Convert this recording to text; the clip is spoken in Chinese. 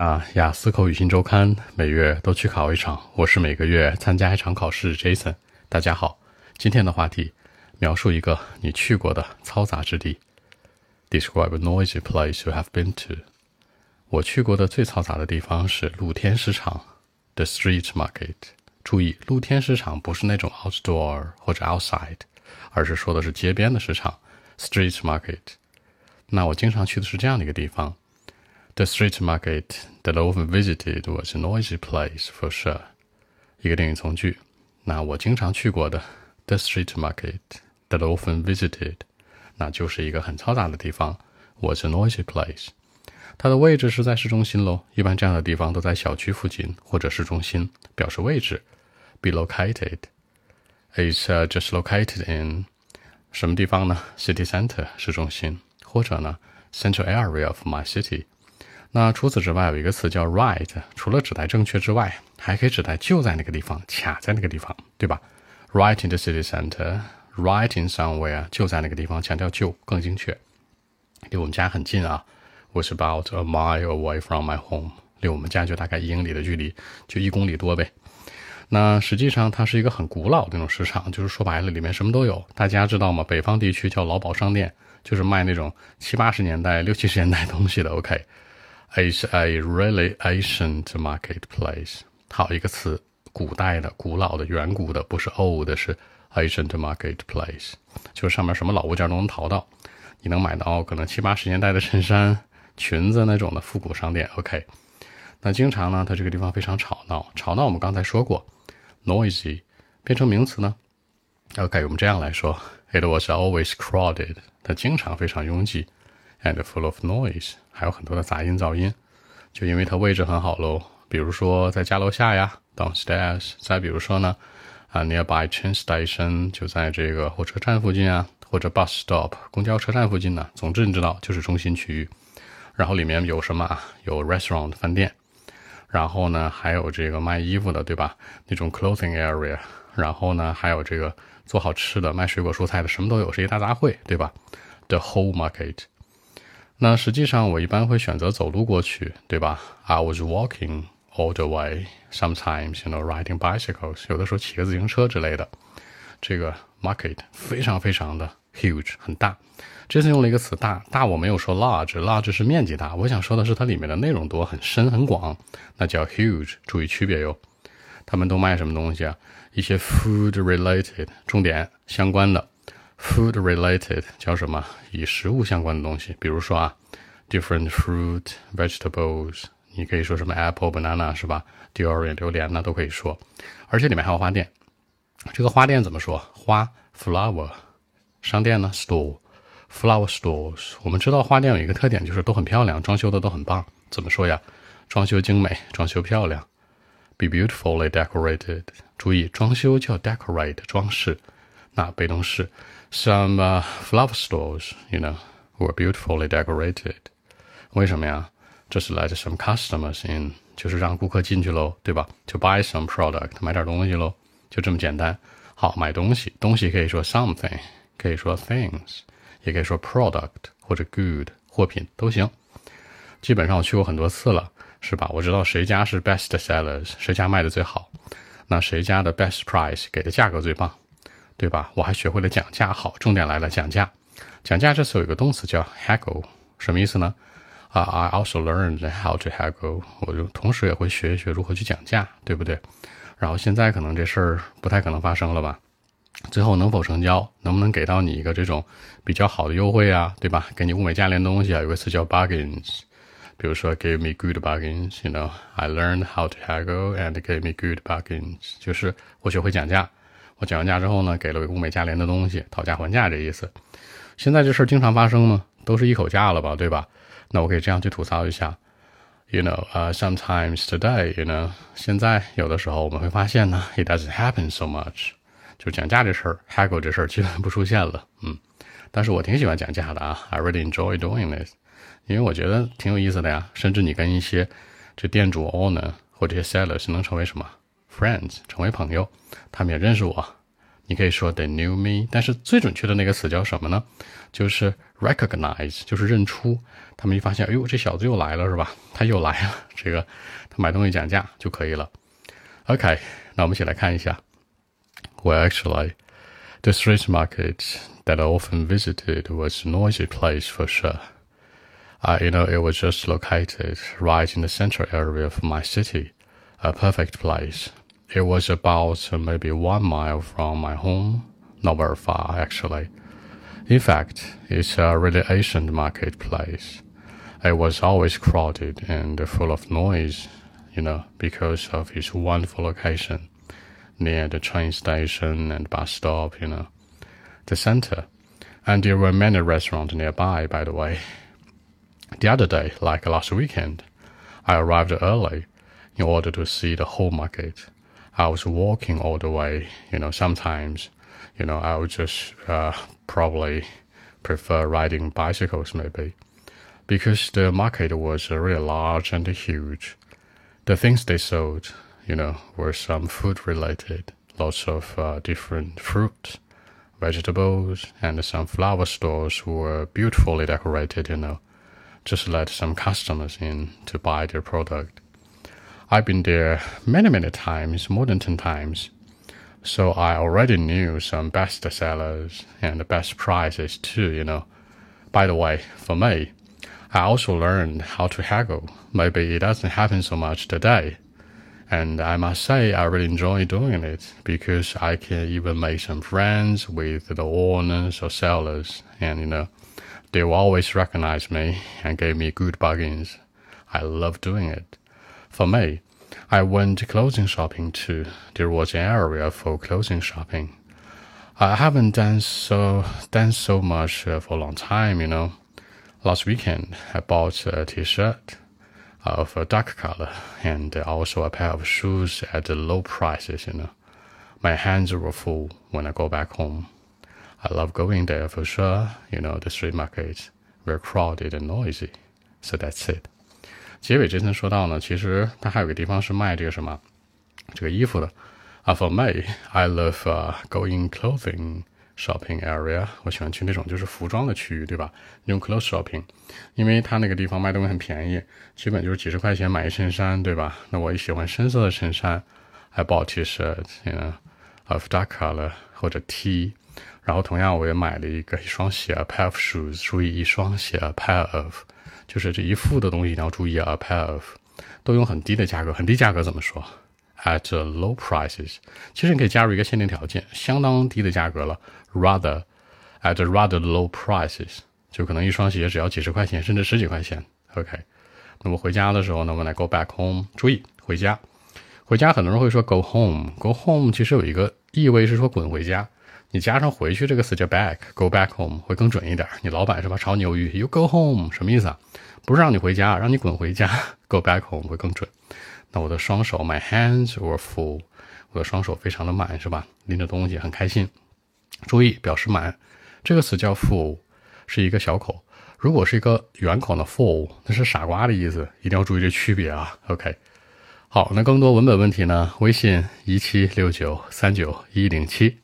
啊，雅思口语新周刊每月都去考一场，我是每个月参加一场考试。Jason，大家好，今天的话题，描述一个你去过的嘈杂之地。Describe a noisy place you have been to。我去过的最嘈杂的地方是露天市场，the street market。注意，露天市场不是那种 outdoor 或者 outside，而是说的是街边的市场，street market。那我经常去的是这样的一个地方。The street market that I often visited was a noisy place for sure。一个定语从句。那我经常去过的 the street market that I often visited，那就是一个很嘈杂的地方，was a noisy place。它的位置是在市中心喽。一般这样的地方都在小区附近或者市中心，表示位置。Be located is just located in 什么地方呢？City center 市中心，或者呢 central area of my city。 那除此之外，有一个词叫 right，除了指代正确之外，还可以指代就在那个地方，卡在那个地方，对吧？Right in the city center，right in somewhere，就在那个地方，强调就更精确。离我们家很近啊，was about a mile away from my home，离我们家就大概一英里的距离，就一公里多呗。那实际上它是一个很古老的那种市场，就是说白了，里面什么都有。大家知道吗？北方地区叫劳保商店，就是卖那种七八十年代、六七十年代东西的。OK。It's a really ancient marketplace。好，一个词，古代的、古老的、远古的，不是 old，是 ancient marketplace，就上面什么老物件都能淘到，你能买到可能七八十年代的衬衫、裙子那种的复古商店。OK，那经常呢，它这个地方非常吵闹，吵闹我们刚才说过，noisy 变成名词呢，OK，我们这样来说，it was always crowded，它经常非常拥挤。And full of noise，还有很多的杂音噪音，就因为它位置很好喽。比如说在家楼下呀，downstairs。再比如说呢，啊，nearby train station，就在这个火车站附近啊，或者 bus stop，公交车站附近呢。总之你知道，就是中心区域。然后里面有什么啊？有 restaurant 饭店，然后呢还有这个卖衣服的，对吧？那种 clothing area。然后呢还有这个做好吃的，卖水果蔬菜的，什么都有，是一大杂烩，对吧？The whole market。那实际上我一般会选择走路过去，对吧？I was walking all the way. Sometimes, you know, riding bicycles. 有的时候骑个自行车之类的。这个 market 非常非常的 huge，很大。这次用了一个词大，大我没有说 large，large 是面积大。我想说的是它里面的内容多，很深很广，那叫 huge。注意区别哟。他们都卖什么东西啊？一些 food related，重点相关的。Food related 叫什么？与食物相关的东西，比如说啊，different fruit vegetables，你可以说什么 apple banana 是吧？Durian 榴莲呢都可以说，而且里面还有花店。这个花店怎么说？花 flower，商店呢 store，flower stores。我们知道花店有一个特点，就是都很漂亮，装修的都很棒。怎么说呀？装修精美，装修漂亮，be beautifully decorated。注意，装修叫 decorate，装饰。那被动式。Some flower stores, you know, were beautifully decorated. 为什么呀？这是 let some customers in，就是让顾客进去喽，对吧？To buy some product，买点东西喽，就这么简单。好，买东西，东西可以说 something，可以说 things，也可以说 product 或者 good 货品都行。基本上我去过很多次了，是吧？我知道谁家是 best sellers，谁家卖的最好，那谁家的 best price 给的价格最棒。对吧？我还学会了讲价。好，重点来了，讲价。讲价这次有一个动词叫 haggle，什么意思呢？啊，I also learned how to haggle。我就同时也会学一学如何去讲价，对不对？然后现在可能这事儿不太可能发生了吧？最后能否成交？能不能给到你一个这种比较好的优惠啊？对吧？给你物美价廉的东西啊？有个词叫 bargains。比如说，give me good bargains。You know, I learned how to haggle and gave me good bargains。就是我学会讲价。我讲完价之后呢，给了物美价廉的东西，讨价还价这意思。现在这事儿经常发生吗？都是一口价了吧，对吧？那我可以这样去吐槽一下，You know, uh, sometimes today, you know，现在有的时候我们会发现呢，it doesn't happen so much，就讲价这事儿，haggle 这事儿基本不出现了。嗯，但是我挺喜欢讲价的啊，I really enjoy doing this，因为我觉得挺有意思的呀。甚至你跟一些这店主 owner 或这些 sellers 能成为什么 ？Friends 成为朋友，他们也认识我， 你可以说 they knew me，但是最准确的那个词叫什么呢？就是 recognize，就是认出。他们一发现，哎呦，这小子又来了，是吧？他又来了，这个他买东西讲价就可以了。OK，那我们一起来看一下。Well, actually, the street market that I often visited was a noisy place for sure. Uh, you know, it was just located right in the central area of my city, a perfect place. it was about uh, maybe one mile from my home, not very far actually. In fact, it's a really ancient marketplace. It was always crowded and full of noise, you know, because of its wonderful location near the train station and bus stop, you know, the center. And there were many restaurants nearby, by the way. The other day, like last weekend, I arrived early in order to see the whole market. I was walking all the way. You know, sometimes, you know, I would just uh, probably prefer riding bicycles maybe, because the market was really large and huge. The things they sold, you know, were some food related, lots of uh, different fruits, vegetables, and some flower stores were beautifully decorated. You know, just let some customers in to buy their product. I've been there many, many times, more than 10 times. So I already knew some best sellers and the best prices too, you know. By the way, for me, I also learned how to haggle. Maybe it doesn't happen so much today. And I must say, I really enjoy doing it because I can even make some friends with the owners or sellers. And, you know, they will always recognize me and give me good bargains. I love doing it. For me, I went clothing shopping too. There was an area for clothing shopping. I haven't done so done so much uh, for a long time, you know. Last weekend, I bought a T-shirt of a dark color and also a pair of shoes at low prices, you know. My hands were full when I go back home. I love going there for sure. You know, the street markets very crowded and noisy. So that's it. 结尾这层说到呢，其实它还有个地方是卖这个什么，这个衣服的啊。For me, I love going clothing shopping area。我喜欢去那种就是服装的区域，对吧？用 clothes shopping，因为它那个地方卖东西很便宜，基本就是几十块钱买一衬衫，对吧？那我也喜欢深色的衬衫，I bought T-shirt，you know, of dark color 或者 T。然后同样我也买了一个一双鞋，a pair of shoes。注意一双鞋，a pair of。就是这一副的东西你要注意啊，a pair of 都用很低的价格，很低价格怎么说？At low prices。其实你可以加入一个限定条件，相当低的价格了，rather at rather low prices，就可能一双鞋只要几十块钱，甚至十几块钱。OK，那么回家的时候呢，我们来 go back home。注意回家，回家很多人会说 go home，go home 其实有一个意味是说滚回家。你加上回去这个词叫 back，go back home 会更准一点。你老板是吧？炒牛鱼，you go home 什么意思啊？不是让你回家，让你滚回家。go back home 会更准。那我的双手，my hands were full，我的双手非常的满，是吧？拎着东西很开心。注意表示满，这个词叫 full，是一个小口。如果是一个圆口的 full，那是傻瓜的意思。一定要注意这区别啊。OK，好，那更多文本问题呢？微信一七六九三九一零七。